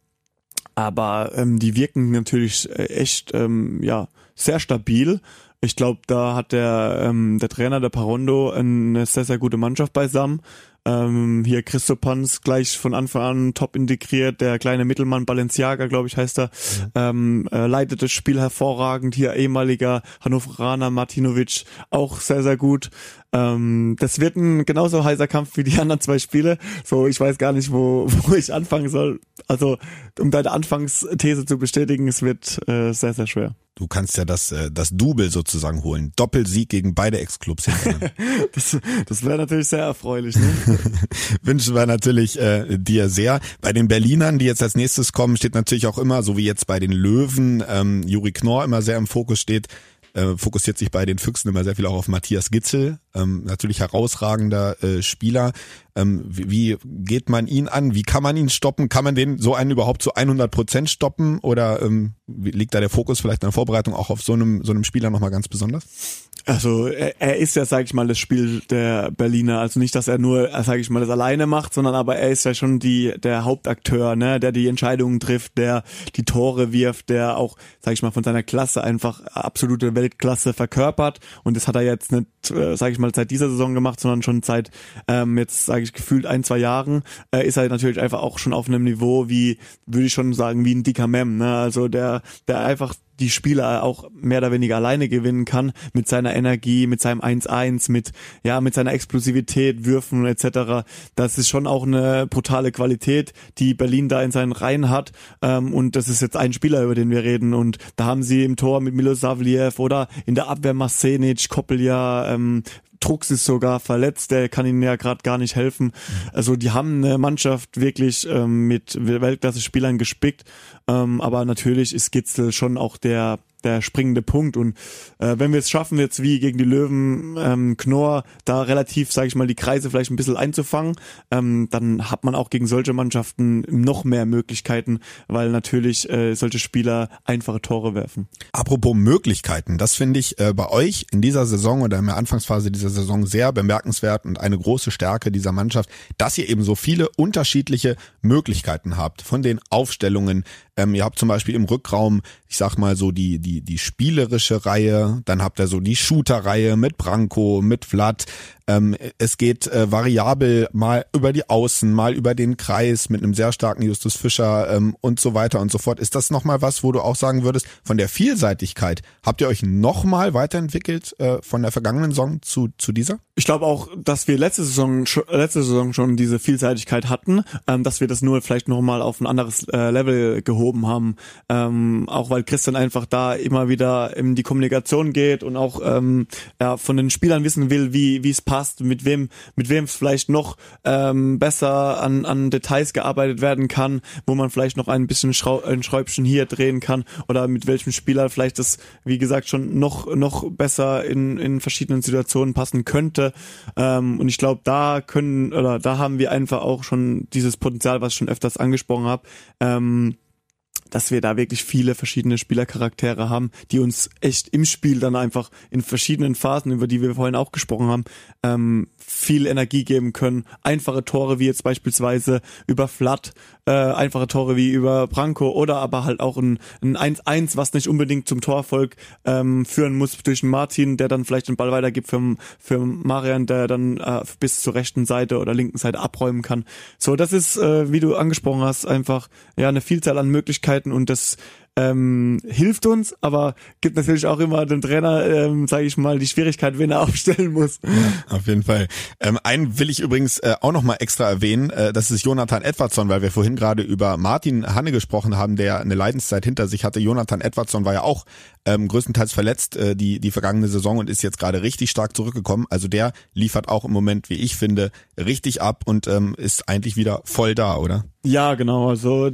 Aber ähm, die wirken natürlich äh, echt ähm, ja sehr stabil. Ich glaube, da hat der, ähm, der Trainer, der Parondo, eine sehr, sehr gute Mannschaft beisammen. Ähm, hier Christo Panz gleich von Anfang an top integriert, der kleine Mittelmann Balenciaga, glaube ich, heißt er, ähm, äh, leitet das Spiel hervorragend. Hier ehemaliger Hannoveraner Martinovic auch sehr, sehr gut. Ähm, das wird ein genauso heißer Kampf wie die anderen zwei Spiele. So, ich weiß gar nicht, wo, *laughs* wo ich anfangen soll. Also, um deine Anfangsthese zu bestätigen, es wird äh, sehr, sehr schwer. Du kannst ja das, äh, das Double sozusagen holen. Doppelsieg gegen beide Ex-Clubs. *laughs* das das wäre natürlich sehr erfreulich. Ne? *laughs* Wünschen wir natürlich äh, dir sehr. Bei den Berlinern, die jetzt als nächstes kommen, steht natürlich auch immer, so wie jetzt bei den Löwen, ähm, Juri Knorr immer sehr im Fokus steht, äh, fokussiert sich bei den Füchsen immer sehr viel auch auf Matthias Gitzel, ähm, natürlich herausragender äh, Spieler. Ähm, wie, wie geht man ihn an? Wie kann man ihn stoppen? Kann man den so einen überhaupt zu 100 Prozent stoppen? Oder ähm, liegt da der Fokus vielleicht in der Vorbereitung auch auf so einem so einem Spieler nochmal ganz besonders? Also er, er ist ja, sag ich mal, das Spiel der Berliner. Also nicht, dass er nur, sag ich mal, das alleine macht, sondern aber er ist ja schon die der Hauptakteur, ne, der die Entscheidungen trifft, der die Tore wirft, der auch, sag ich mal, von seiner Klasse einfach absolute Weltklasse verkörpert. Und das hat er jetzt nicht, äh, sag ich mal, seit dieser Saison gemacht, sondern schon seit ähm, jetzt, sage ich, gefühlt ein zwei Jahren äh, ist er natürlich einfach auch schon auf einem Niveau wie, würde ich schon sagen, wie ein dicker Mem. Ne? Also der, der einfach die Spieler auch mehr oder weniger alleine gewinnen kann mit seiner Energie, mit seinem 1-1, mit ja mit seiner Explosivität, Würfen etc. Das ist schon auch eine brutale Qualität, die Berlin da in seinen Reihen hat. Ähm, und das ist jetzt ein Spieler, über den wir reden. Und da haben sie im Tor mit Milo Savliev oder in der Abwehr Masenic, Koppelja, ähm, Trux ist sogar verletzt, der kann ihnen ja gerade gar nicht helfen. Also die haben eine Mannschaft wirklich ähm, mit Weltklasse-Spielern gespickt, ähm, aber natürlich ist Gitzel schon auch der der springende Punkt. Und äh, wenn wir es schaffen, jetzt wie gegen die Löwen ähm, Knorr da relativ, sage ich mal, die Kreise vielleicht ein bisschen einzufangen, ähm, dann hat man auch gegen solche Mannschaften noch mehr Möglichkeiten, weil natürlich äh, solche Spieler einfache Tore werfen. Apropos Möglichkeiten, das finde ich äh, bei euch in dieser Saison oder in der Anfangsphase dieser Saison sehr bemerkenswert und eine große Stärke dieser Mannschaft, dass ihr eben so viele unterschiedliche Möglichkeiten habt von den Aufstellungen. Ähm, ihr habt zum Beispiel im Rückraum, ich sag mal so die, die die, spielerische Reihe, dann habt ihr so die Shooter-Reihe mit Branko, mit Vlad, ähm, es geht äh, variabel mal über die Außen, mal über den Kreis mit einem sehr starken Justus Fischer ähm, und so weiter und so fort. Ist das nochmal was, wo du auch sagen würdest, von der Vielseitigkeit, habt ihr euch nochmal weiterentwickelt äh, von der vergangenen Saison zu, zu dieser? Ich glaube auch, dass wir letzte Saison, letzte Saison schon diese Vielseitigkeit hatten, ähm, dass wir das nur vielleicht nochmal auf ein anderes äh, Level gehoben haben. Ähm, auch weil Christian einfach da immer wieder in die Kommunikation geht und auch ähm, ja, von den Spielern wissen will, wie wie es passt passt, mit wem, mit wem vielleicht noch ähm, besser an, an Details gearbeitet werden kann, wo man vielleicht noch ein bisschen Schrau ein Schräubchen hier drehen kann oder mit welchem Spieler vielleicht das, wie gesagt, schon noch, noch besser in, in verschiedenen Situationen passen könnte. Ähm, und ich glaube, da können, oder da haben wir einfach auch schon dieses Potenzial, was ich schon öfters angesprochen habe, ähm, dass wir da wirklich viele verschiedene Spielercharaktere haben, die uns echt im Spiel dann einfach in verschiedenen Phasen, über die wir vorhin auch gesprochen haben, ähm, viel Energie geben können. Einfache Tore wie jetzt beispielsweise über Flat, äh, einfache Tore wie über Branko oder aber halt auch ein, ein 1-1, was nicht unbedingt zum Torerfolg ähm, führen muss durch Martin, der dann vielleicht den Ball weitergibt für, für Marian, der dann äh, bis zur rechten Seite oder linken Seite abräumen kann. So, das ist, äh, wie du angesprochen hast, einfach ja eine Vielzahl an Möglichkeiten und das ähm, hilft uns, aber gibt natürlich auch immer dem Trainer, ähm, sage ich mal, die Schwierigkeit, wen er *laughs* aufstellen muss. Ja, auf jeden Fall. Ähm, einen will ich übrigens äh, auch nochmal extra erwähnen, äh, das ist Jonathan Edwardson, weil wir vorhin gerade über Martin Hanne gesprochen haben, der eine Leidenszeit hinter sich hatte. Jonathan Edwardson war ja auch ähm, größtenteils verletzt äh, die, die vergangene Saison und ist jetzt gerade richtig stark zurückgekommen. Also der liefert auch im Moment, wie ich finde, richtig ab und ähm, ist eigentlich wieder voll da, oder? Ja, genau. Also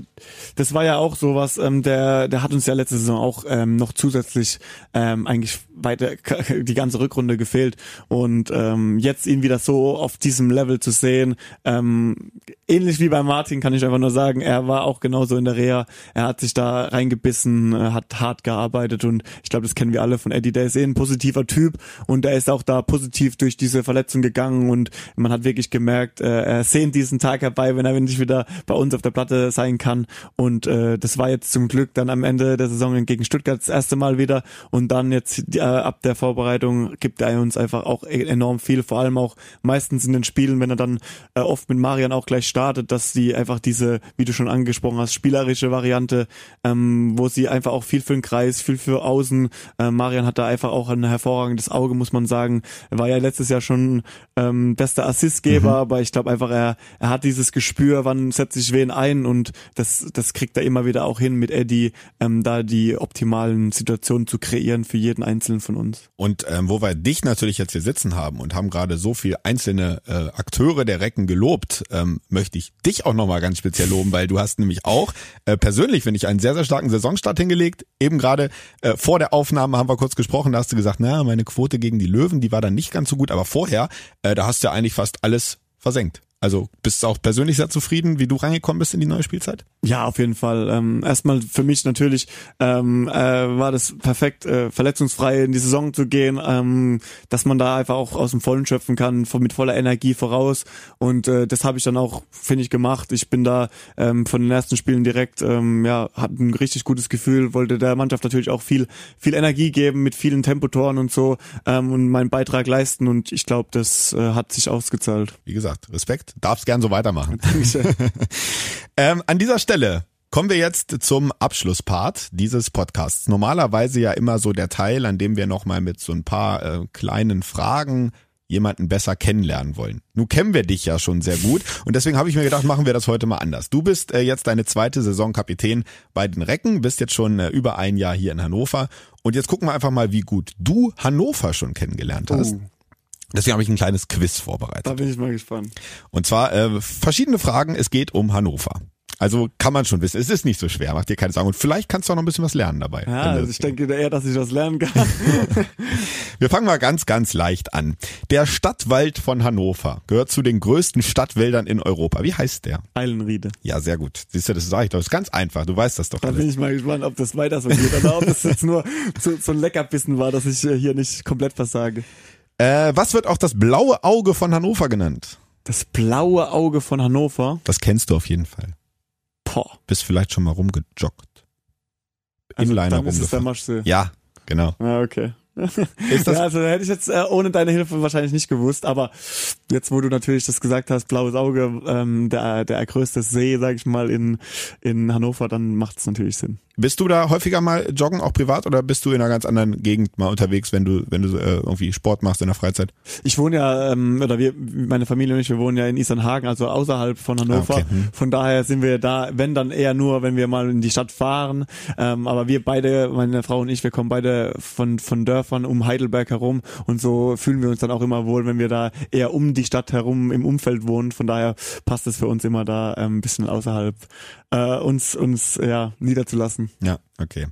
das war ja auch sowas. Ähm, der, der hat uns ja letzte Saison auch ähm, noch zusätzlich ähm, eigentlich weiter *laughs* die ganze Rückrunde gefehlt und ähm, jetzt ihn wieder so auf diesem Level zu sehen, ähm, ähnlich wie bei Martin, kann ich einfach nur sagen. Er war auch genauso in der Reha. Er hat sich da reingebissen, hat hart gearbeitet und ich glaube, das kennen wir alle von Eddie. Der ist eh ein positiver Typ und er ist auch da positiv durch diese Verletzung gegangen und man hat wirklich gemerkt, äh, er sehnt diesen Tag herbei, wenn er endlich wieder bei uns auf der Platte sein kann. Und äh, das war jetzt zum Glück dann am Ende der Saison gegen Stuttgart das erste Mal wieder und dann jetzt äh, ab der Vorbereitung gibt er uns einfach auch e-, enorm viel, vor allem auch meistens in den Spielen, wenn er dann äh, oft mit Marian auch gleich startet, dass sie einfach diese, wie du schon angesprochen hast, spielerische Variante, ähm, wo sie einfach auch viel für den Kreis, viel für Außen. Äh, Marian hat da einfach auch ein hervorragendes Auge, muss man sagen. Er war ja letztes Jahr schon ähm, bester Assistgeber, mhm. aber ich glaube einfach, er, er hat dieses Gespür, wann setzt sich wen ein und das, das kriegt er immer wieder auch hin mit Eddie, ähm, da die optimalen Situationen zu kreieren für jeden einzelnen von uns. Und ähm, wo wir dich natürlich jetzt hier sitzen haben und haben gerade so viel einzelne äh, Akteure der Recken gelobt, ähm, möchte ich dich auch nochmal ganz speziell loben, weil du hast nämlich auch äh, persönlich, finde ich, einen sehr, sehr starken Saisonstart hingelegt. Eben gerade äh, vor der Aufnahme haben wir kurz gesprochen, da hast du gesagt, na, meine Quote gegen die Löwen, die war dann nicht ganz so gut, aber vorher, äh, da hast du ja eigentlich fast alles versenkt. Also bist du auch persönlich sehr zufrieden, wie du reingekommen bist in die neue Spielzeit? Ja, auf jeden Fall. Ähm, erstmal für mich natürlich ähm, äh, war das perfekt, äh, verletzungsfrei in die Saison zu gehen, ähm, dass man da einfach auch aus dem Vollen schöpfen kann, mit voller Energie voraus. Und äh, das habe ich dann auch, finde ich, gemacht. Ich bin da ähm, von den ersten Spielen direkt, ähm, ja, hatte ein richtig gutes Gefühl, wollte der Mannschaft natürlich auch viel, viel Energie geben mit vielen Tempotoren und so ähm, und meinen Beitrag leisten. Und ich glaube, das äh, hat sich ausgezahlt. Wie gesagt, Respekt darfst gern so weitermachen. *laughs* ähm, an dieser Stelle Kommen wir jetzt zum Abschlusspart dieses Podcasts. Normalerweise ja immer so der Teil, an dem wir nochmal mit so ein paar äh, kleinen Fragen jemanden besser kennenlernen wollen. Nun kennen wir dich ja schon sehr gut und deswegen habe ich mir gedacht, machen wir das heute mal anders. Du bist äh, jetzt deine zweite Saison Kapitän bei den Recken, bist jetzt schon äh, über ein Jahr hier in Hannover und jetzt gucken wir einfach mal, wie gut du Hannover schon kennengelernt hast. Oh. Deswegen habe ich ein kleines Quiz vorbereitet. Da bin ich mal gespannt. Und zwar äh, verschiedene Fragen. Es geht um Hannover. Also kann man schon wissen. Es ist nicht so schwer, mach dir keine Sorgen. Und vielleicht kannst du auch noch ein bisschen was lernen dabei. Ja, also ich denke eher, dass ich was lernen kann. *laughs* Wir fangen mal ganz, ganz leicht an. Der Stadtwald von Hannover gehört zu den größten Stadtwäldern in Europa. Wie heißt der? Eilenriede. Ja, sehr gut. Siehst du, das sage ich doch. Das ist ganz einfach. Du weißt das doch. Da alles. bin ich mal gespannt, ob das weiter so geht oder ob das jetzt nur so, so ein Leckerbissen war, dass ich hier nicht komplett versage. Äh, was wird auch das blaue Auge von Hannover genannt? Das blaue Auge von Hannover? Das kennst du auf jeden Fall. Boah. Bist vielleicht schon mal rumgejoggt. Also Inliner der Maschsee. Ja, genau. Ja, okay. Ist das *laughs* ja, also hätte ich jetzt äh, ohne deine Hilfe wahrscheinlich nicht gewusst, aber jetzt, wo du natürlich das gesagt hast, blaues Auge, ähm, der, der größte See, sag ich mal, in, in Hannover, dann macht es natürlich Sinn. Bist du da häufiger mal joggen, auch privat, oder bist du in einer ganz anderen Gegend mal unterwegs, wenn du, wenn du äh, irgendwie Sport machst in der Freizeit? Ich wohne ja, ähm, oder wir, meine Familie und ich, wir wohnen ja in Isernhagen, also außerhalb von Hannover. Ah, okay. Hm. Von daher sind wir da, wenn dann eher nur, wenn wir mal in die Stadt fahren. Ähm, aber wir beide, meine Frau und ich, wir kommen beide von, von Dörfern um Heidelberg herum und so fühlen wir uns dann auch immer wohl, wenn wir da eher um die Stadt herum im Umfeld wohnen. Von daher passt es für uns immer da ähm, ein bisschen außerhalb äh, uns uns ja niederzulassen. Ja, okay.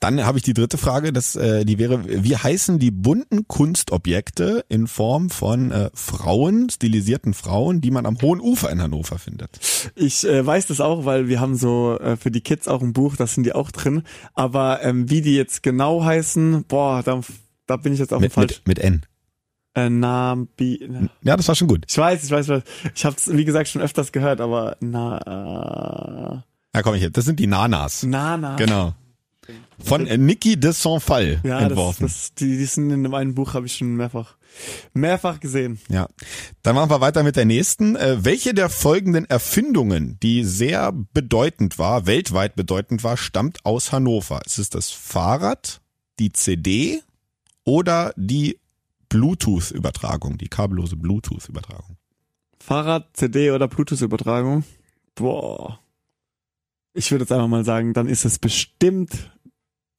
Dann habe ich die dritte Frage, das, äh, die wäre, wie heißen die bunten Kunstobjekte in Form von äh, Frauen, stilisierten Frauen, die man am Hohen Ufer in Hannover findet? Ich äh, weiß das auch, weil wir haben so äh, für die Kids auch ein Buch, da sind die auch drin. Aber ähm, wie die jetzt genau heißen, boah, da, da bin ich jetzt auch Mit, falsch. mit, mit N. Äh, Nabi, Ja, das war schon gut. ich weiß, ich weiß, ich weiß. ich habe es wie gesagt schon öfters gehört, aber na, Ja, komm ich hier. Das sind die Nanas. äh, Nana. Genau. Von äh, Niki de Saint-Fall Ja, das, entworfen. das, die, die sind in meinem Buch habe ich schon mehrfach, mehrfach gesehen. Ja. Dann machen wir weiter mit der nächsten. Äh, welche der folgenden Erfindungen, die sehr bedeutend war, weltweit bedeutend war, stammt aus Hannover? Ist es das Fahrrad, die CD oder die Bluetooth-Übertragung, die kabellose Bluetooth-Übertragung? Fahrrad, CD oder Bluetooth-Übertragung? Boah. Ich würde jetzt einfach mal sagen, dann ist es bestimmt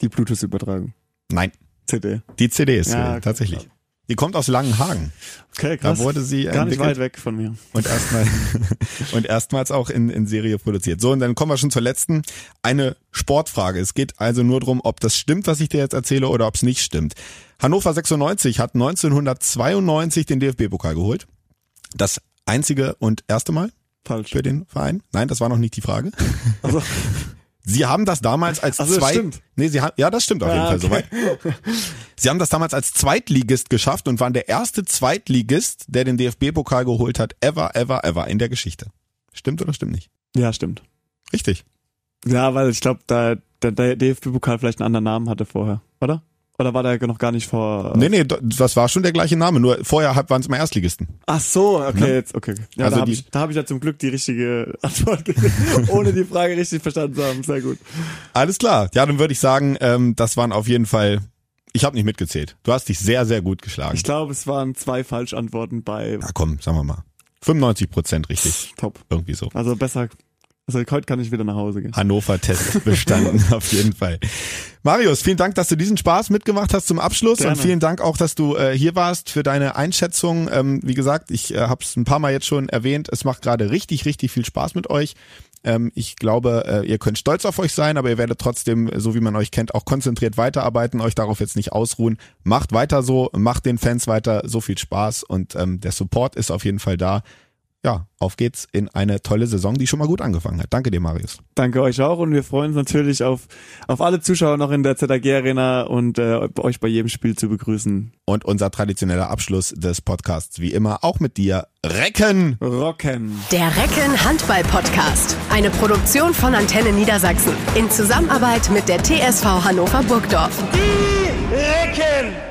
die Bluetooth-Übertragung. Nein, CD. die CD ist Ja, äh, okay, tatsächlich. klar. Die kommt aus Langenhagen. Okay, Da krass. wurde sie Gar nicht weit weg von mir. und erstmal *laughs* und erstmals auch in, in Serie produziert. So, und dann kommen wir schon zur letzten. Eine Sportfrage. Es geht also nur darum, ob das stimmt, was ich dir jetzt erzähle, oder ob es nicht stimmt. Hannover 96 hat 1992 den DFB-Pokal geholt. Das einzige und erste Mal Falsch. für den Verein. Nein, das war noch nicht die Frage. Also, *laughs* Sie haben das damals als Ach so, zwei. stimmt. Nee, sie haben, ja, das stimmt auf jeden Ja, Fall okay. soweit. Sie haben das damals als Zweitligist geschafft und waren der erste Zweitligist, der den DFB-Pokal geholt hat, ever, ever, ever in der Geschichte. Stimmt oder stimmt nicht? ja, stimmt. Richtig. Ja, weil ich glaube, da der DFB-Pokal vielleicht einen anderen Namen hatte vorher, oder? Oder war der noch gar nicht vor? Nee, nee, das war schon der gleiche Name, nur vorher waren es immer Erstligisten. Ach so, okay, Ne? jetzt, okay. Ja, Also da habe ich, da hab ich ja zum Glück die richtige *laughs* Antwort gegeben, *laughs* ohne die Frage richtig verstanden zu haben. Sehr gut. Alles klar. Ja, dann würde ich sagen, ähm, das waren auf jeden Fall, ich habe nicht mitgezählt. Du hast dich sehr, sehr gut geschlagen. Ich glaube, es waren zwei Falschantworten bei Na komm, sagen wir mal. 95 Prozent richtig. Top. Irgendwie so. Also besser. Also heute kann ich wieder nach Hause gehen. Hannover-Test bestanden, *laughs* auf jeden Fall. Marius, vielen Dank, dass du diesen Spaß mitgemacht hast zum Abschluss Gerne. und vielen Dank auch, dass du äh, hier warst für deine Einschätzung. Ähm, wie gesagt, ich äh, habe es ein paar Mal jetzt schon erwähnt, es macht gerade richtig, richtig viel Spaß mit euch. Ähm, ich glaube, äh, ihr könnt stolz auf euch sein, aber ihr werdet trotzdem, so wie man euch kennt, auch konzentriert weiterarbeiten, euch darauf jetzt nicht ausruhen. Macht weiter so, macht den Fans weiter so viel Spaß und ähm, der Support ist auf jeden Fall da. Ja, auf geht's in eine tolle Saison, die schon mal gut angefangen hat. Danke dir, Marius. Danke euch auch und wir freuen uns natürlich auf, auf alle Zuschauer noch in der ZAG Arena und äh, euch bei jedem Spiel zu begrüßen. Und unser traditioneller Abschluss des Podcasts, wie immer, auch mit dir. Recken! Rocken! Der Recken Handball Podcast. Eine Produktion von Antenne Niedersachsen. In Zusammenarbeit mit der TSV Hannover Burgdorf. Die Recken!